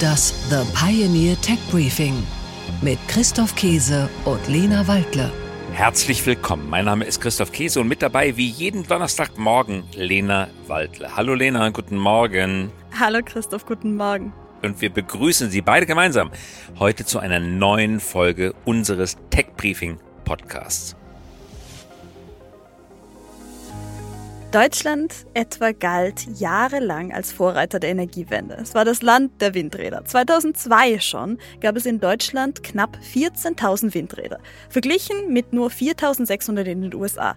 Das The Pioneer Tech Briefing mit Christoph Käse und Lena Waldle. Herzlich willkommen. Mein Name ist Christoph Käse und mit dabei wie jeden Donnerstagmorgen Lena Waldle. Hallo Lena, guten Morgen. Hallo Christoph, guten Morgen. Und wir begrüßen Sie beide gemeinsam heute zu einer neuen Folge unseres Tech Briefing Podcasts. Deutschland etwa galt jahrelang als Vorreiter der Energiewende. Es war das Land der Windräder. 2002 schon gab es in Deutschland knapp 14.000 Windräder, verglichen mit nur 4.600 in den USA.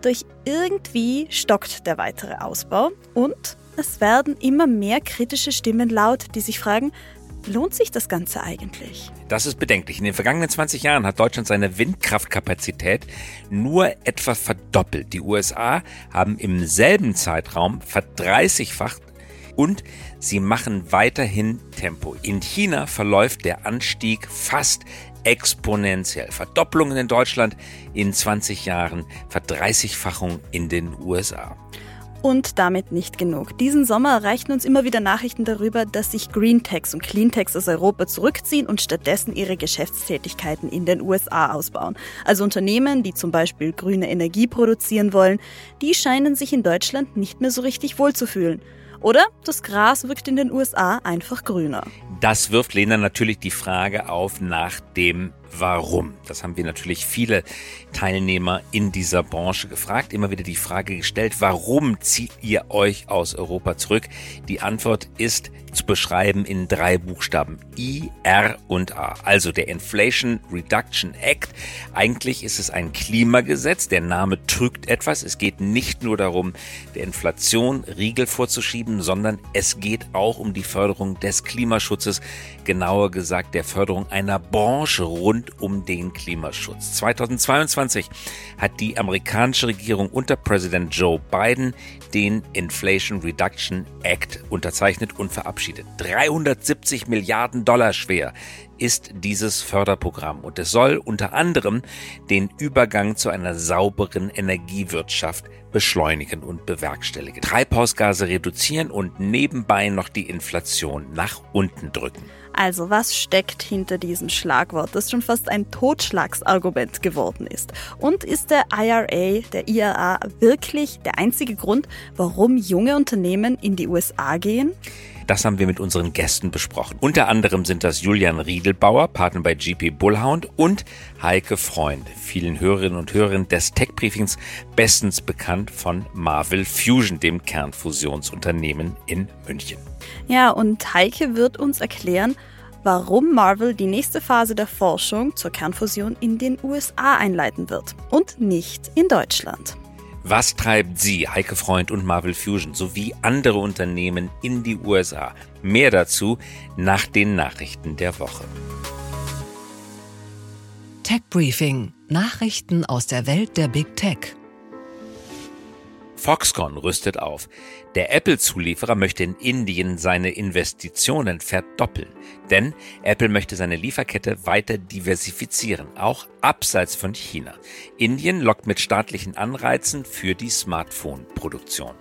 Durch irgendwie stockt der weitere Ausbau und es werden immer mehr kritische Stimmen laut, die sich fragen, lohnt sich das Ganze eigentlich? Das ist bedenklich. In den vergangenen 20 Jahren hat Deutschland seine Windkraftkapazität nur etwa verdoppelt. Die USA haben im selben Zeitraum verdreißigfacht und sie machen weiterhin Tempo. In China verläuft der Anstieg fast exponentiell. Verdopplungen in Deutschland in 20 Jahren, Verdreißigfachung in den USA. Und damit nicht genug. Diesen Sommer erreichten uns immer wieder Nachrichten darüber, dass sich Greentechs und Cleantechs aus Europa zurückziehen und stattdessen ihre Geschäftstätigkeiten in den USA ausbauen. Also Unternehmen, die zum Beispiel grüne Energie produzieren wollen, die scheinen sich in Deutschland nicht mehr so richtig wohlzufühlen. Oder das Gras wirkt in den USA einfach grüner. Das wirft Lena natürlich die Frage auf nach dem Warum. Das haben wir natürlich viele Teilnehmer in dieser Branche gefragt, immer wieder die Frage gestellt, warum zieht ihr euch aus Europa zurück? Die Antwort ist zu beschreiben in drei Buchstaben I, R und A. Also der Inflation Reduction Act. Eigentlich ist es ein Klimagesetz. Der Name trügt etwas. Es geht nicht nur darum, der Inflation Riegel vorzuschieben, sondern es geht auch um die Förderung des Klimaschutzes. Genauer gesagt der Förderung einer Branche rund um den Klimaschutz. 2022 hat die amerikanische Regierung unter Präsident Joe Biden den Inflation Reduction Act unterzeichnet und verabschiedet. 370 Milliarden Dollar schwer ist dieses Förderprogramm und es soll unter anderem den Übergang zu einer sauberen Energiewirtschaft beschleunigen und bewerkstelligen, Treibhausgase reduzieren und nebenbei noch die Inflation nach unten drücken. Also was steckt hinter diesem Schlagwort, das schon fast ein Totschlagsargument geworden ist? Und ist der IRA, der IRA wirklich der einzige Grund, warum junge Unternehmen in die USA gehen? Das haben wir mit unseren Gästen besprochen. Unter anderem sind das Julian Riedelbauer, Partner bei GP Bullhound und Heike Freund, vielen Hörerinnen und Hörern des Tech Briefings bestens bekannt von Marvel Fusion, dem Kernfusionsunternehmen in München. Ja, und Heike wird uns erklären, warum Marvel die nächste Phase der Forschung zur Kernfusion in den USA einleiten wird und nicht in Deutschland. Was treibt Sie, Heike Freund und Marvel Fusion sowie andere Unternehmen in die USA? Mehr dazu nach den Nachrichten der Woche. Tech Briefing. Nachrichten aus der Welt der Big Tech. Foxconn rüstet auf. Der Apple-Zulieferer möchte in Indien seine Investitionen verdoppeln. Denn Apple möchte seine Lieferkette weiter diversifizieren, auch abseits von China. Indien lockt mit staatlichen Anreizen für die Smartphone-Produktion.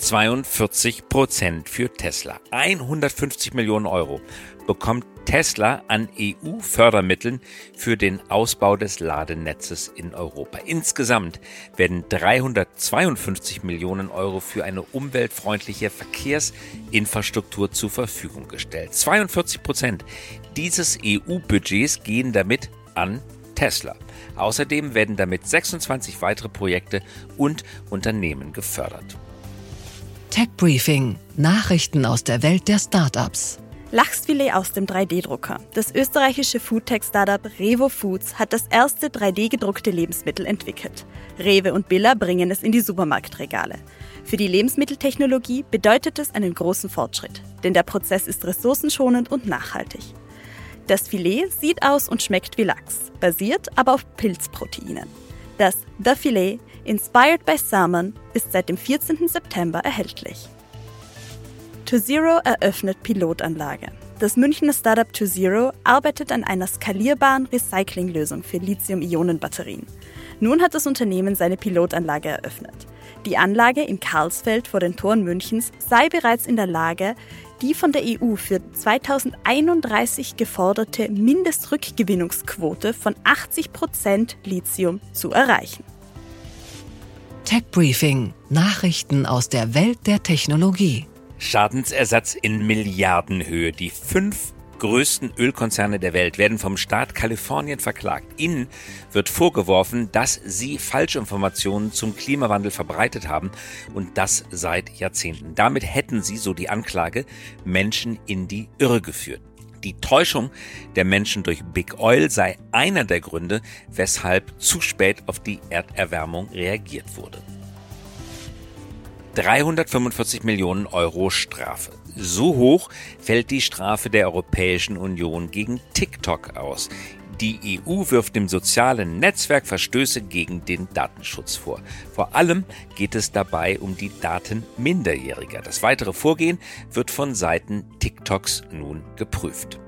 42 Prozent für Tesla. 150 Millionen Euro bekommt Tesla an EU-Fördermitteln für den Ausbau des Ladenetzes in Europa. Insgesamt werden 352 Millionen Euro für eine umweltfreundliche Verkehrsinfrastruktur zur Verfügung gestellt. 42 Prozent dieses EU-Budgets gehen damit an Tesla. Außerdem werden damit 26 weitere Projekte und Unternehmen gefördert. Tech Briefing. Nachrichten aus der Welt der Startups. Lachsfilet aus dem 3D-Drucker. Das österreichische Foodtech-Startup Revo Foods hat das erste 3D-gedruckte Lebensmittel entwickelt. Rewe und Billa bringen es in die Supermarktregale. Für die Lebensmitteltechnologie bedeutet es einen großen Fortschritt, denn der Prozess ist ressourcenschonend und nachhaltig. Das Filet sieht aus und schmeckt wie Lachs, basiert aber auf Pilzproteinen. Das The Filet, inspired by Salmon, ist seit dem 14. September erhältlich. ToZero eröffnet Pilotanlage. Das Münchner Startup ToZero arbeitet an einer skalierbaren Recyclinglösung für Lithium-Ionen-Batterien. Nun hat das Unternehmen seine Pilotanlage eröffnet. Die Anlage in Karlsfeld vor den Toren Münchens sei bereits in der Lage, die von der EU für 2031 geforderte Mindestrückgewinnungsquote von 80 Prozent Lithium zu erreichen. Tech Briefing: Nachrichten aus der Welt der Technologie. Schadensersatz in Milliardenhöhe. Die fünf größten Ölkonzerne der Welt werden vom Staat Kalifornien verklagt. Ihnen wird vorgeworfen, dass sie Falschinformationen zum Klimawandel verbreitet haben und das seit Jahrzehnten. Damit hätten sie, so die Anklage, Menschen in die Irre geführt. Die Täuschung der Menschen durch Big Oil sei einer der Gründe, weshalb zu spät auf die Erderwärmung reagiert wurde. 345 Millionen Euro Strafe. So hoch fällt die Strafe der Europäischen Union gegen TikTok aus. Die EU wirft dem sozialen Netzwerk Verstöße gegen den Datenschutz vor. Vor allem geht es dabei um die Daten Minderjähriger. Das weitere Vorgehen wird von Seiten TikToks nun geprüft.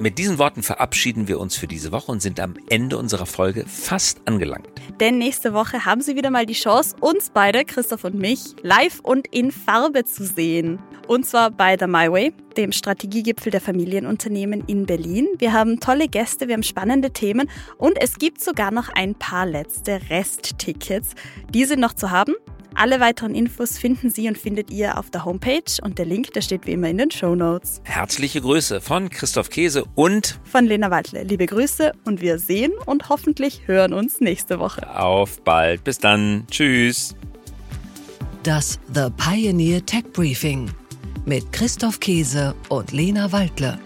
Mit diesen Worten verabschieden wir uns für diese Woche und sind am Ende unserer Folge fast angelangt. Denn nächste Woche haben Sie wieder mal die Chance, uns beide, Christoph und mich, live und in Farbe zu sehen. Und zwar bei The My Way, dem Strategiegipfel der Familienunternehmen in Berlin. Wir haben tolle Gäste, wir haben spannende Themen und es gibt sogar noch ein paar letzte Resttickets. Die sind noch zu haben. Alle weiteren Infos finden Sie und findet ihr auf der Homepage und der Link, der steht wie immer in den Show Notes. Herzliche Grüße von Christoph Käse und von Lena Waldle. Liebe Grüße und wir sehen und hoffentlich hören uns nächste Woche. Auf bald. Bis dann. Tschüss. Das The Pioneer Tech Briefing mit Christoph Käse und Lena Waldle.